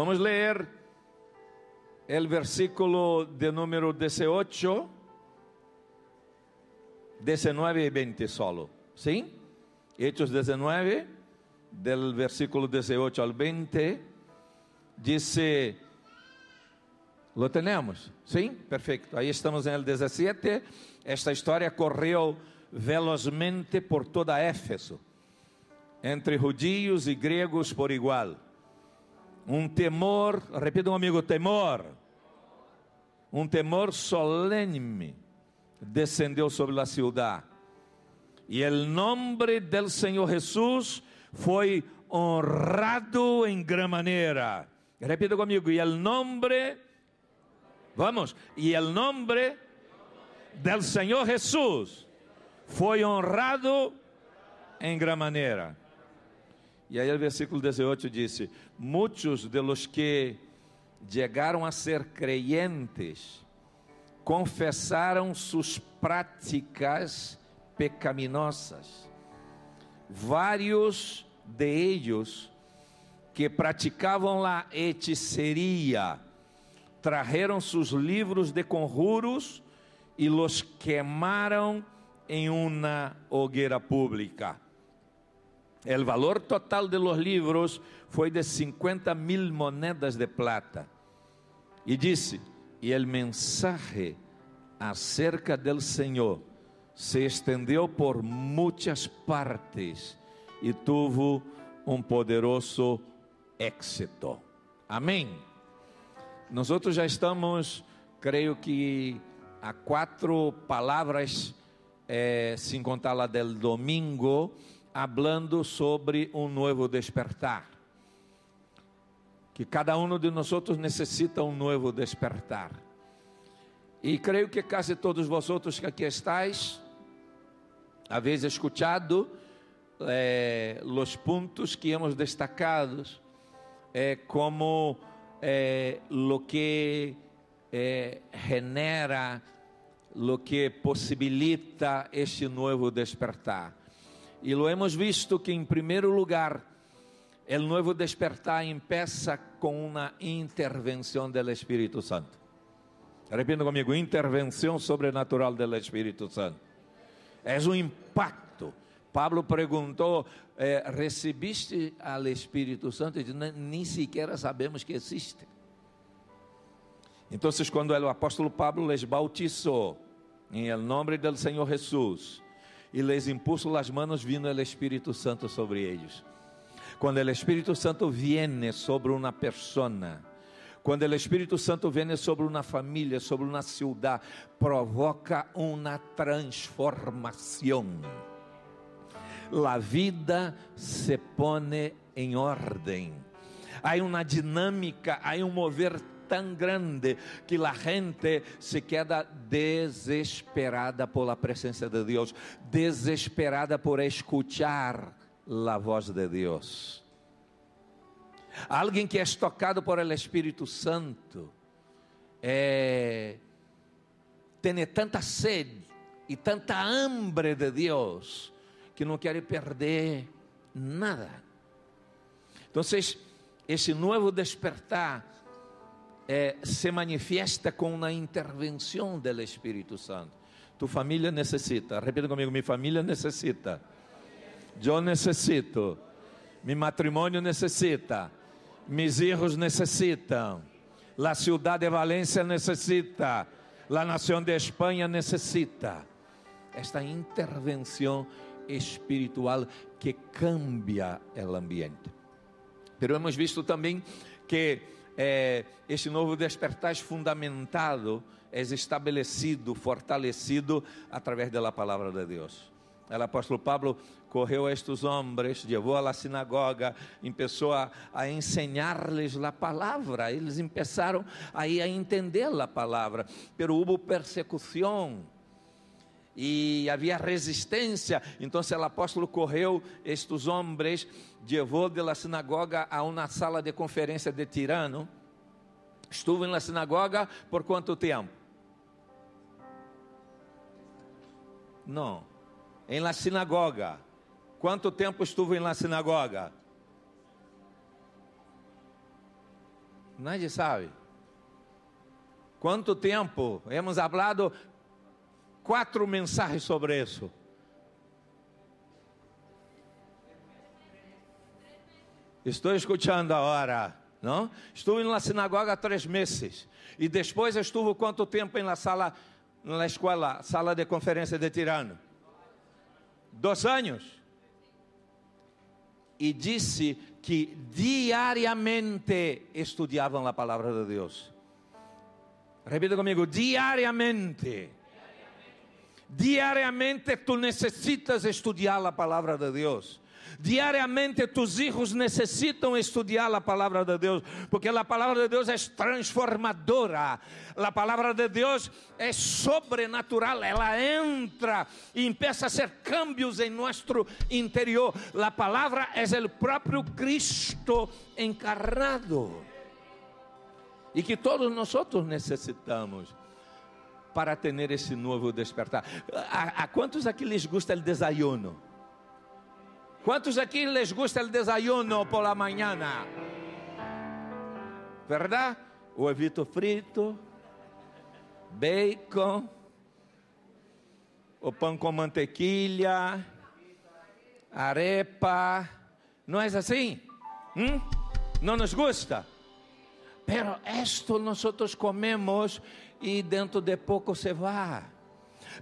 Vamos ler o versículo de número 18, 19 e 20 solo. ¿Sí? Hechos 19, del versículo 18 al 20, dice, ¿lo tenemos? ¿Sí? Perfecto. Ahí estamos en el 17. Esta história correu velozmente por toda Éfeso, entre judios e gregos por igual. Um temor, repita um amigo, temor. Um temor solene descendeu sobre a cidade. E o nome del Senhor Jesus foi honrado em gran maneira. Repita comigo, e o nome, vamos, e o nome del Senhor Jesus foi honrado em gran maneira. E aí o versículo 18 disse: Muitos de los que chegaram a ser creyentes confessaram suas práticas pecaminosas. Vários de ellos que praticavam a hechiceria trajeron seus livros de conjuros e los quemaram em uma hogueira pública. O valor total de los libros foi de 50 mil monedas de plata. E disse: E o mensaje acerca del Senhor se estendeu por muitas partes e tuvo um poderoso éxito. Amém. Nós já estamos, creio que, a quatro palavras, eh, sem contar lá del domingo hablando sobre um novo despertar. Que cada um de nós necessita um novo despertar. E creio que quase todos vosotros que aqui estáis, habéis escuchado eh, los puntos que hemos destacados eh, como eh, lo que eh, genera, lo que possibilita este novo despertar. E lo hemos visto que, em primeiro lugar, o novo despertar empieza com uma intervenção do Espírito Santo. Repita comigo: intervenção sobrenatural do Espírito Santo. É um impacto. Pablo perguntou: eh, recebiste al Espírito Santo? E nem sequer sabemos que existe. Então, quando o apóstolo Pablo les bautizou em nome do Senhor Jesus, e les impuso las manos, vino el Espírito Santo sobre eles. Quando o Espírito Santo viene sobre uma persona, quando o Espírito Santo viene sobre uma família, sobre uma ciudad, provoca uma transformação. A vida se pone em ordem. Há uma dinâmica, há um mover tão grande que a gente se queda desesperada por la de Deus, desesperada por escuchar a voz de Deus. Alguém que é tocado por el Espírito Santo é, tem tanta sede e tanta hambre de Deus que não quer perder nada. Então, esse novo despertar eh, se manifiesta com uma intervenção do Espírito Santo. Tu família necessita, repita comigo: minha família necessita, eu necessito, meu matrimônio necessita, meus filhos necessitam, a cidade de Valência necessita, a nação de Espanha necessita. Esta intervenção espiritual que cambia o ambiente. Pero hemos visto também que é, este novo despertar fundamentado, é estabelecido, fortalecido através da palavra de Deus. O apóstolo Pablo correu a estes homens, levou la sinagoga, começou a, a ensinar-lhes a palavra. Eles começaram aí a entender a palavra, pero houve persecução e havia resistência. Então, o apóstolo correu estes homens, levou de la sinagoga a uma sala de conferência de tirano. Estuve na sinagoga por quanto tempo? Não. Em la sinagoga. Quanto tempo estuve na sinagoga? Nadie sabe. Quanto tempo? Hemos hablado quatro mensagens sobre isso. Estou escutando agora, não? Estou na sinagoga há três meses. E depois estuve quanto tempo na sala, na escola, sala de conferência de Tirano? Dois anos. E disse que diariamente estudavam a palavra de Deus. Repita comigo, diariamente. Diariamente tu necessitas estudar a palavra de Deus. Diariamente tus hijos necessitam estudar a palavra de Deus, porque a palavra de Deus é transformadora. A palavra de Deus é sobrenatural, ela entra e empieza a ser cambios em nosso interior. A palavra é o próprio Cristo encarnado. E que todos nós necessitamos para ter esse novo despertar. A, a quantos aqui lhes gusta o desayuno? Quantos aqui les gusta o desayuno por la mañana? ¿Verdad? Huevito frito, bacon, o pão com mantequilla, arepa. Não é assim? ¿Mm? Não nos gusta? Pero esto nosotros comemos e dentro de pouco se vai.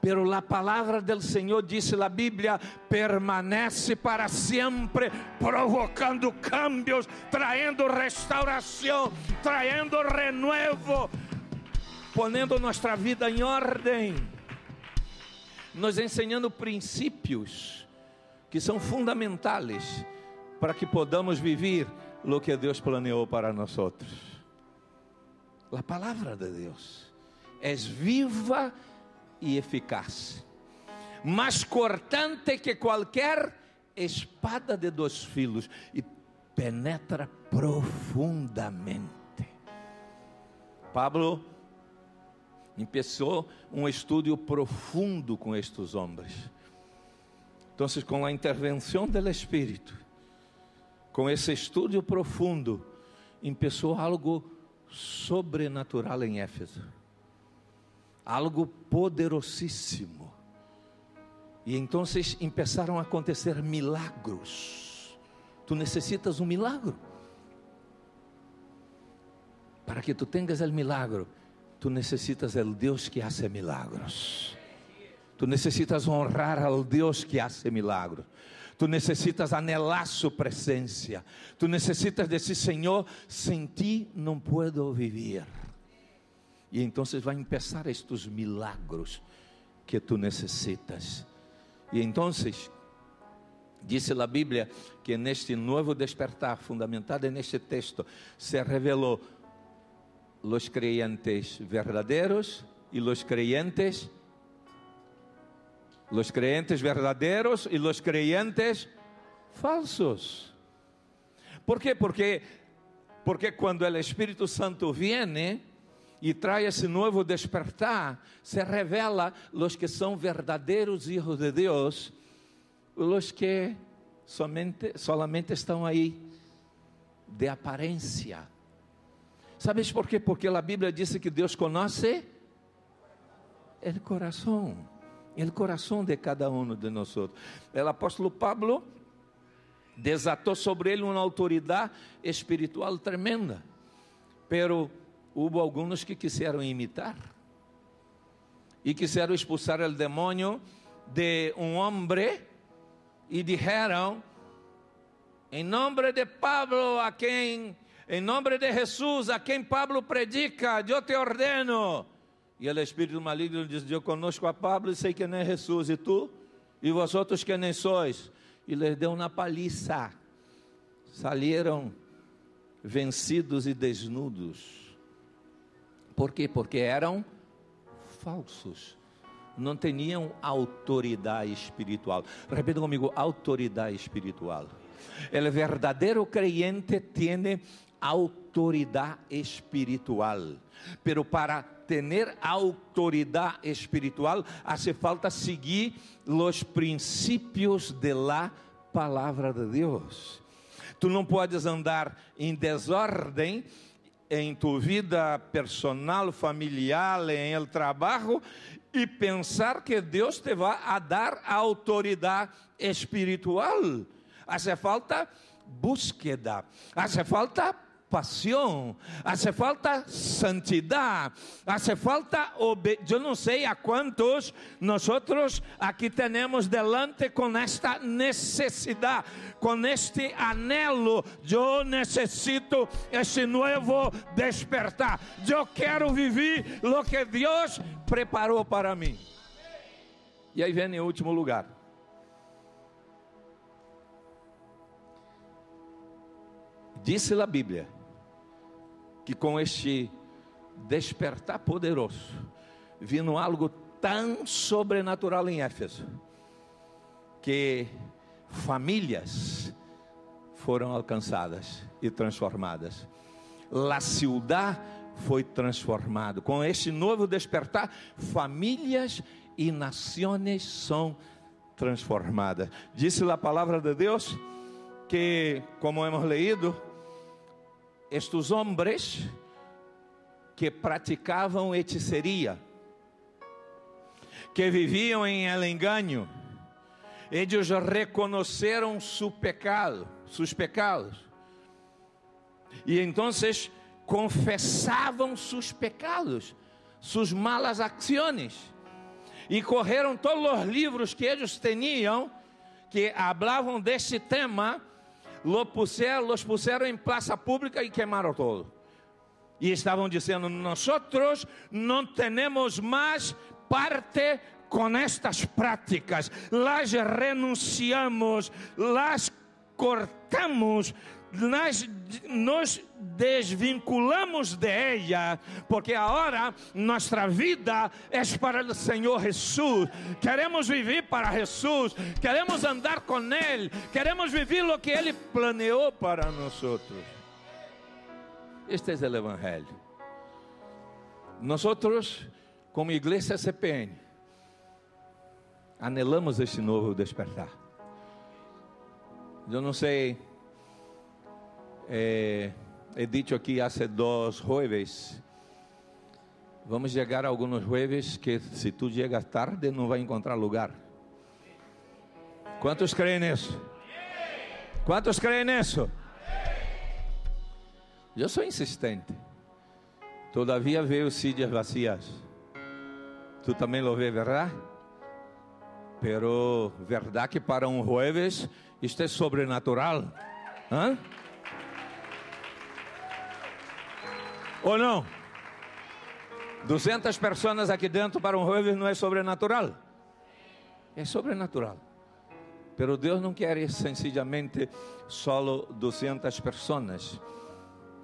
Pero la palavra del Senhor, disse a Bíblia, permanece para sempre, provocando cambios, traindo restauração, traindo renuevo, ponendo nossa vida em ordem, nos ensinando princípios que são fundamentais para que podamos viver o que Deus planeou para nós outros. A palavra de Deus é viva e eficaz, mais cortante que qualquer espada de dois filos e penetra profundamente. Pablo começou um estudo profundo com estes homens. Então, com a intervenção do Espírito, com esse estudo profundo, começou algo sobrenatural em Éfeso. Algo poderosíssimo. E então começaram a acontecer milagros. Tu necessitas um milagro. Para que tu tenhas o milagro, tu necessitas o Deus que hace milagros. Tu necessitas honrar ao Deus que hace milagros. Tu necessitas anelar sua presença. Tu necessitas dizer, Senhor, sem ti não puedo viver. E então vai começar estes milagros que tu necessitas. E então, disse a Bíblia que neste novo despertar, fundamentado neste texto, se revelou os creyentes verdadeiros e os creyentes los creyentes verdaderos y los creyentes falsos. ¿Por qué? Porque, porque cuando el Espíritu Santo viene y trae ese nuevo despertar, se revela los que son verdaderos hijos de Dios, los que somente, solamente estão aí de aparência. ¿Sabes por quê? Porque a Bíblia diz que Deus conhece o coração el coração de cada um de nós. O apóstolo Pablo desatou sobre ele uma autoridade espiritual tremenda, pero houve alguns que quiseram imitar e quiseram expulsar o demônio de um homem e disseram: em nome de Pablo, a quem, em nome de Jesus, a quem Pablo predica, eu te ordeno e o espírito maligno diz: Eu conosco a Pablo e sei que nem Jesus, e tu? E vosotros que nem sois? E lhes deu uma paliça. Salieram vencidos e desnudos. Por quê? Porque eram falsos. Não tinham autoridade espiritual. Repita comigo: autoridade espiritual. O verdadeiro creyente tem autoridade espiritual. Pero para tener autoridade espiritual, hace falta seguir os princípios de la palavra de Deus. Tu não podes andar em desordem em tu vida personal, familiar, em el trabalho e pensar que Deus te vai a dar autoridade espiritual. Hace falta búsqueda, hace falta pasión, hace falta santidad, hace falta yo no sé a cuántos nosotros aquí tenemos delante con esta necesidad, con este anhelo. Yo necesito ese nuevo despertar. Yo quiero vivir lo que Dios preparou para mim. E aí vem em último lugar. Disse a Bíblia que com este despertar poderoso, vindo algo tão sobrenatural em Éfeso, que famílias foram alcançadas e transformadas. La ciudad foi transformado. Com este novo despertar, famílias e nações são transformadas. Disse a palavra de Deus que, como hemos leído, estes homens que praticavam hechiceria, que viviam em el eles reconheceram seu pecado, seus pecados, e então confessavam seus pecados, suas malas ações, e correram todos os livros que eles tinham, que falavam deste tema, los puseram, los puseram em praça pública e queimaram todo. E estavam dizendo: Nós não temos mais parte com estas práticas, las renunciamos, las cortamos, nós nos desvinculamos de ella, porque agora nossa vida é para o Senhor Jesus. Queremos viver para Jesus, queremos andar com Ele, queremos viver o que Ele planeou para nós. Este é o Evangelho. Nós, como igreja CPN, anelamos este novo despertar. Eu não sei eh, he dicho aquí hace dos jueves, vamos llegar a algunos jueves que si tú llegas tarde no va a encontrar lugar. ¿Cuántos creen eso? ¿Cuántos creen eso? Eu sou insistente. Todavia veo sillas vacías. Tu também lo vê, verdade? Pero verdade que para um jueves isto é sobrenatural. Hã? Ou não? 200 pessoas aqui dentro para um jueves não é sobrenatural? É sobrenatural. Pero Deus não quer sencillamente solo 200 pessoas.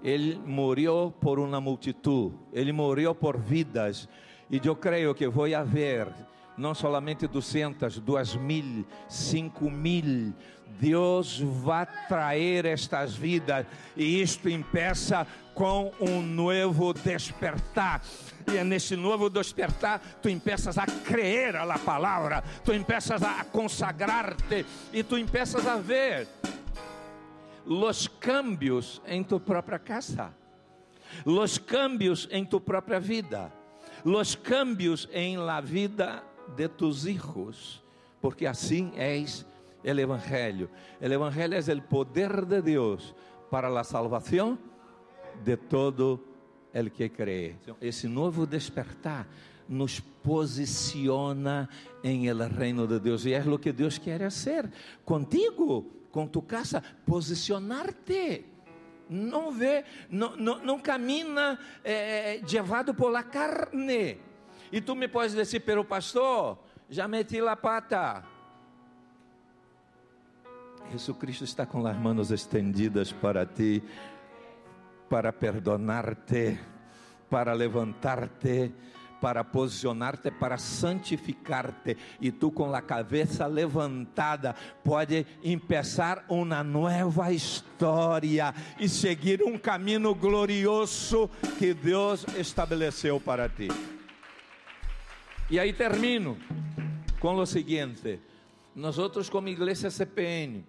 Ele morreu por uma multitud, ele morreu por vidas. E eu creio que vou haver não somente 200, 2 mil, 5 mil. Deus vai trazer estas vidas. E isto impeça com um novo despertar. E é nesse novo despertar, tu empeças a crer a palavra, tu empeças a consagrar-te. E tu empeças a ver os cambios em tu própria casa, os cambios em tu própria vida, os cambios em la vida de tus hijos, porque assim és o Evangelho. O Evangelho é o poder de Deus para a salvação de todo el que cree. Esse novo despertar nos posiciona em el reino de Deus e é o que Deus quer fazer contigo, com tu casa, posicionar-te. Não vê, não, não, não camina é, levado por la carne. E tu me podes dizer, pero pastor, já meti la pata. Jesus Cristo está com as mãos estendidas para ti para perdonar-te, para levantar-te, para posicionar-te, para santificar-te. E tu, com a cabeça levantada, pode começar uma nova história e seguir um caminho glorioso que Deus estabeleceu para ti. E aí termino com o seguinte: nós, como igreja CPN,